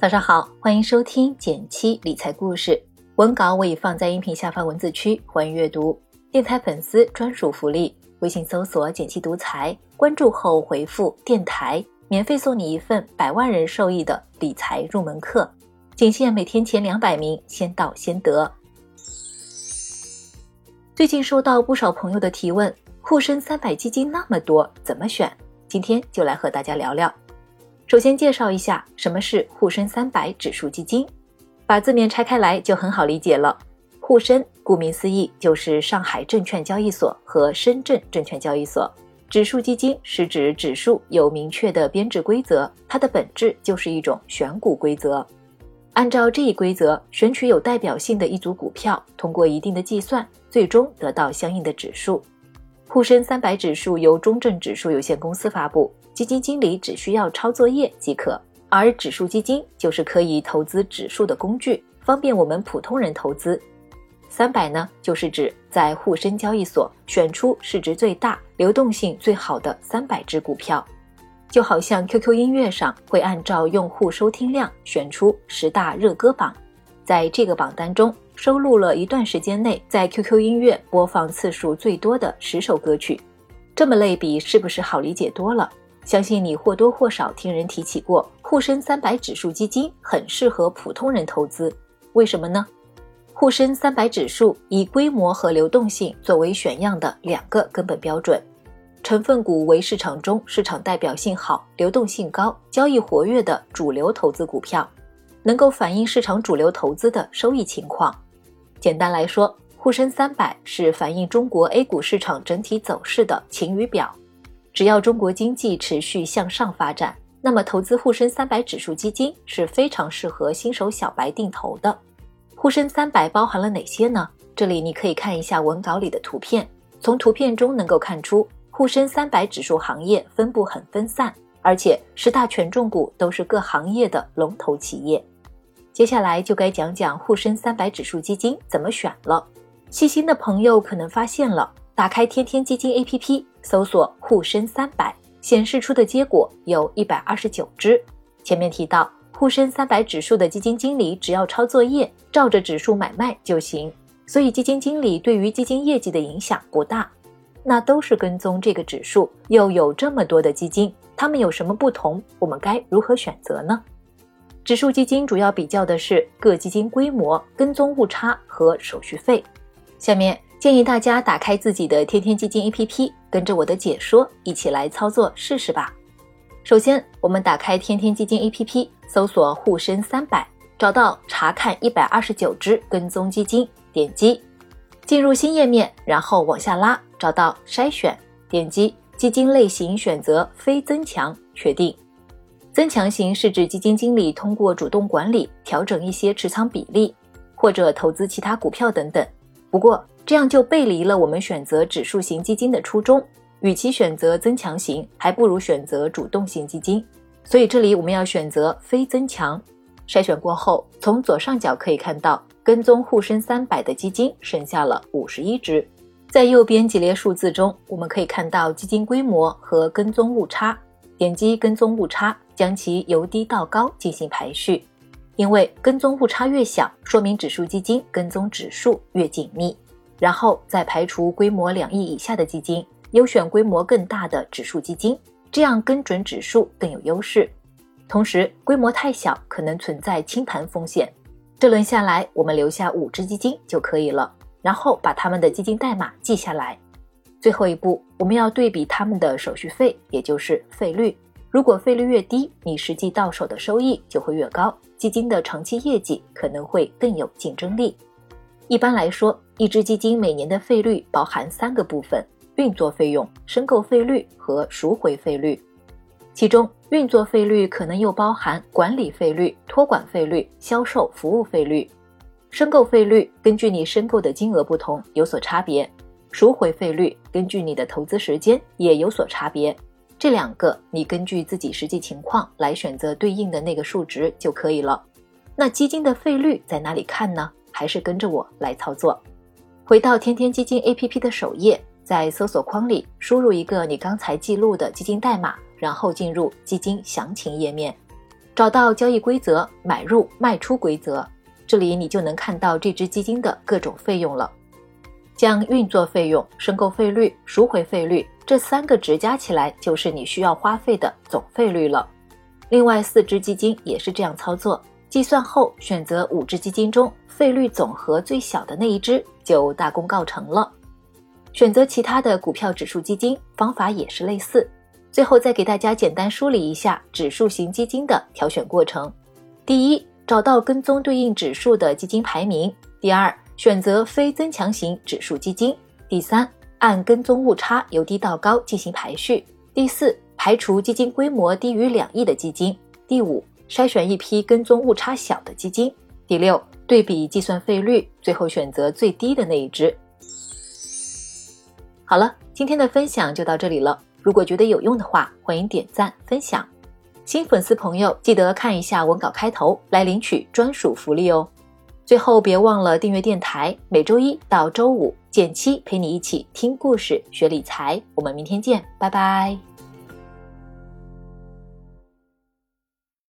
早上好，欢迎收听减七理财故事。文稿我已放在音频下方文字区，欢迎阅读。电台粉丝专属福利：微信搜索“减七独裁，关注后回复“电台”，免费送你一份百万人受益的理财入门课。仅限每天前两百名，先到先得。最近收到不少朋友的提问，沪深三百基金那么多，怎么选？今天就来和大家聊聊。首先介绍一下什么是沪深三百指数基金，把字面拆开来就很好理解了。沪深顾名思义就是上海证券交易所和深圳证券交易所，指数基金是指指数有明确的编制规则，它的本质就是一种选股规则。按照这一规则选取有代表性的一组股票，通过一定的计算，最终得到相应的指数。沪深三百指数由中证指数有限公司发布。基金经理只需要抄作业即可，而指数基金就是可以投资指数的工具，方便我们普通人投资。三百呢，就是指在沪深交易所选出市值最大、流动性最好的三百只股票，就好像 QQ 音乐上会按照用户收听量选出十大热歌榜，在这个榜单中收录了一段时间内在 QQ 音乐播放次数最多的十首歌曲。这么类比，是不是好理解多了？相信你或多或少听人提起过，沪深三百指数基金很适合普通人投资，为什么呢？沪深三百指数以规模和流动性作为选样的两个根本标准，成分股为市场中市场代表性好、流动性高、交易活跃的主流投资股票，能够反映市场主流投资的收益情况。简单来说，沪深三百是反映中国 A 股市场整体走势的晴雨表。只要中国经济持续向上发展，那么投资沪深三百指数基金是非常适合新手小白定投的。沪深三百包含了哪些呢？这里你可以看一下文稿里的图片，从图片中能够看出，沪深三百指数行业分布很分散，而且十大权重股都是各行业的龙头企业。接下来就该讲讲沪深三百指数基金怎么选了。细心的朋友可能发现了。打开天天基金 APP，搜索沪深三百，显示出的结果有一百二十九只。前面提到，沪深三百指数的基金经理只要抄作业，照着指数买卖就行，所以基金经理对于基金业绩的影响不大。那都是跟踪这个指数，又有这么多的基金，它们有什么不同？我们该如何选择呢？指数基金主要比较的是各基金规模、跟踪误差和手续费。下面。建议大家打开自己的天天基金 APP，跟着我的解说一起来操作试试吧。首先，我们打开天天基金 APP，搜索沪深三百，找到查看一百二十九只跟踪基金，点击进入新页面，然后往下拉，找到筛选，点击基金类型，选择非增强，确定。增强型是指基金经理通过主动管理调整一些持仓比例，或者投资其他股票等等。不过，这样就背离了我们选择指数型基金的初衷。与其选择增强型，还不如选择主动型基金。所以这里我们要选择非增强。筛选过后，从左上角可以看到，跟踪沪深三百的基金剩下了五十一只。在右边几列数字中，我们可以看到基金规模和跟踪误差。点击跟踪误差，将其由低到高进行排序。因为跟踪误差越小，说明指数基金跟踪指数越紧密。然后再排除规模两亿以下的基金，优选规模更大的指数基金，这样跟准指数更有优势。同时，规模太小可能存在清盘风险。这轮下来，我们留下五只基金就可以了，然后把他们的基金代码记下来。最后一步，我们要对比他们的手续费，也就是费率。如果费率越低，你实际到手的收益就会越高，基金的长期业绩可能会更有竞争力。一般来说，一只基金每年的费率包含三个部分：运作费用、申购费率和赎回费率。其中，运作费率可能又包含管理费率、托管费率、销售服务费率。申购费率根据你申购的金额不同有所差别，赎回费率根据你的投资时间也有所差别。这两个你根据自己实际情况来选择对应的那个数值就可以了。那基金的费率在哪里看呢？还是跟着我来操作。回到天天基金 APP 的首页，在搜索框里输入一个你刚才记录的基金代码，然后进入基金详情页面，找到交易规则、买入卖出规则，这里你就能看到这只基金的各种费用了。将运作费用、申购费率、赎回费率这三个值加起来，就是你需要花费的总费率了。另外四只基金也是这样操作，计算后选择五只基金中费率总和最小的那一只，就大功告成了。选择其他的股票指数基金方法也是类似。最后再给大家简单梳理一下指数型基金的挑选过程：第一，找到跟踪对应指数的基金排名；第二，选择非增强型指数基金；第三，按跟踪误差由低到高进行排序；第四，排除基金规模低于两亿的基金；第五，筛选一批跟踪误差小的基金；第六，对比计算费率，最后选择最低的那一只。好了，今天的分享就到这里了。如果觉得有用的话，欢迎点赞分享。新粉丝朋友记得看一下文稿开头来领取专属福利哦。最后别忘了订阅电台，每周一到周五减七陪你一起听故事学理财。我们明天见，拜拜。